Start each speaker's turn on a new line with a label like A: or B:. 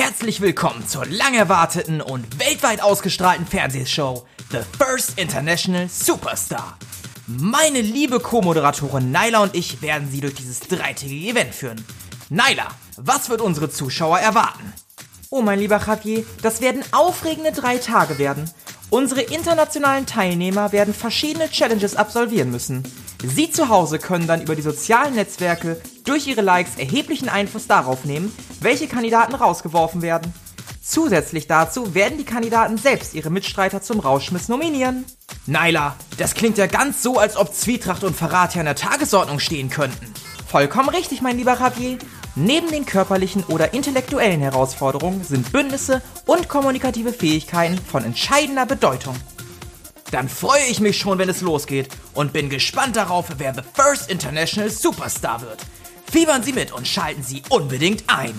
A: Herzlich willkommen zur lang erwarteten und weltweit ausgestrahlten Fernsehshow The First International Superstar. Meine liebe Co-Moderatorin Naila und ich werden Sie durch dieses dreitägige Event führen. Naila, was wird unsere Zuschauer erwarten?
B: Oh mein lieber Javier, das werden aufregende drei Tage werden. Unsere internationalen Teilnehmer werden verschiedene Challenges absolvieren müssen. Sie zu Hause können dann über die sozialen Netzwerke durch ihre Likes erheblichen Einfluss darauf nehmen, welche Kandidaten rausgeworfen werden. Zusätzlich dazu werden die Kandidaten selbst ihre Mitstreiter zum Rauschmiss nominieren.
A: Naila, das klingt ja ganz so, als ob Zwietracht und Verrat ja an der Tagesordnung stehen könnten.
B: Vollkommen richtig, mein lieber Javier. Neben den körperlichen oder intellektuellen Herausforderungen sind Bündnisse und kommunikative Fähigkeiten von entscheidender Bedeutung.
A: Dann freue ich mich schon, wenn es losgeht und bin gespannt darauf, wer The First International Superstar wird. Fiebern Sie mit und schalten Sie unbedingt ein.